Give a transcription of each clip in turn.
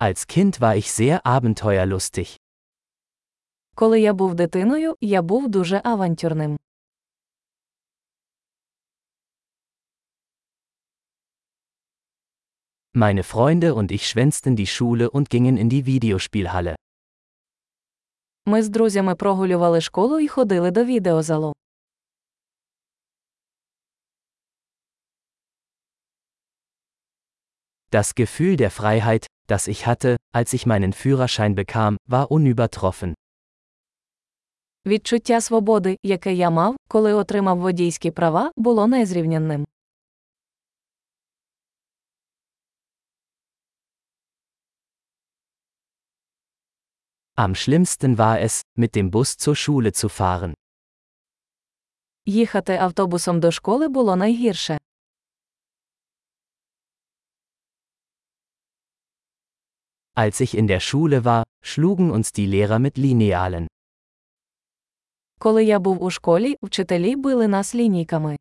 Als Kind war ich sehr abenteuerlustig. Коли я був дитиною, я був дуже авантюрним. Meine Freunde und ich schwänzten die Schule und gingen in die Videospielhalle. Ми з друзями прогулювали школу і ходили до відеозалу. Das Gefühl der Freiheit, das ich hatte, als ich meinen Führerschein bekam, war unübertroffen. Відчуття свободи, яке я мав, коли отримав водійські права, було незрівнянним. Am schlimmsten war es, mit dem Bus zur Schule zu fahren. Їхати автобусом до школи було найгірше. Als ich in der Schule war, schlugen uns die Lehrer mit Linealen. Коли я був у школі, вчителі били нас лінійками.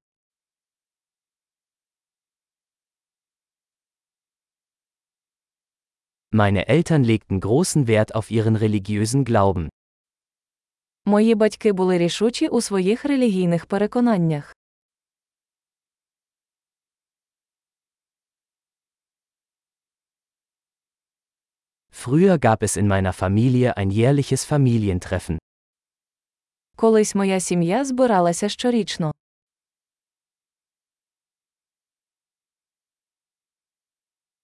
Meine Eltern legten großen Wert auf ihren religiösen Glauben. Мої батьки були рішучі у своїх релігійних переконаннях. Früher gab es in meiner Familie ein jährliches Familientreffen. Колись моя сім'я збиралася щорічно.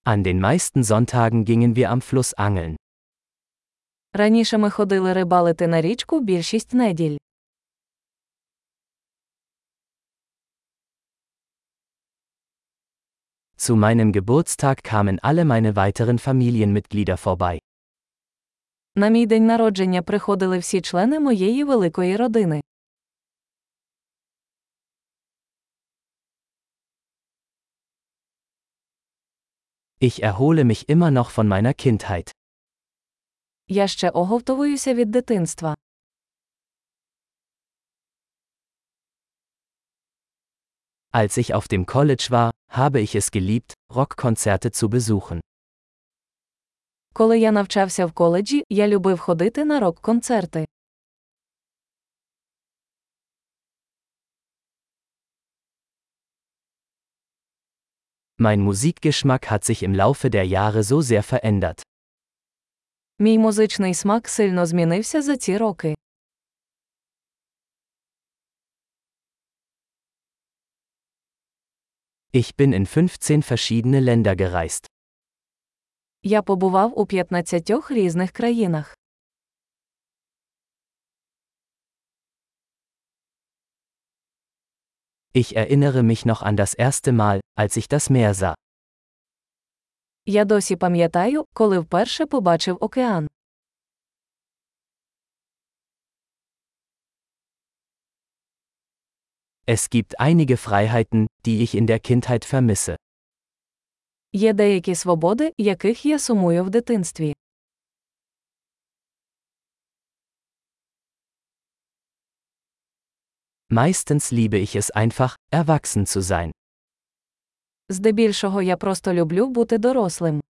An den meisten Sonntagen gingen wir am Fluss angeln. Раніше ми ходили рибалити на річку більшість неділь. Zu meinem Geburtstag kamen alle meine weiteren Familienmitglieder vorbei. На мій день народження приходили всі члени моєї великої родини. Ich erhole mich immer noch von meiner Kindheit. Я ще оговтовуюся від дитинства. Als ich auf dem College war, habe ich es geliebt, Rockkonzerte zu besuchen. Коли я навчався в коледжі, я любив ходити на рок-концерти. Mein Musikgeschmack hat sich im Laufe der Jahre so sehr verändert. Мій музичний смак сильно змінився за ці роки. Ich bin in 15 verschiedene Länder gereist. Я побував у 15 різних країнах. Ich erinnere mich noch an das erste Mal, als ich das Meer sah. Я досі пам'ятаю, коли вперше побачив океан. Es gibt einige Freiheiten, die ich in der Kindheit vermisse. Є деякі свободи, яких я сумую в дитинстві. Meistens liebe ich es einfach, erwachsen zu sein. Здебільшого я просто люблю бути дорослим.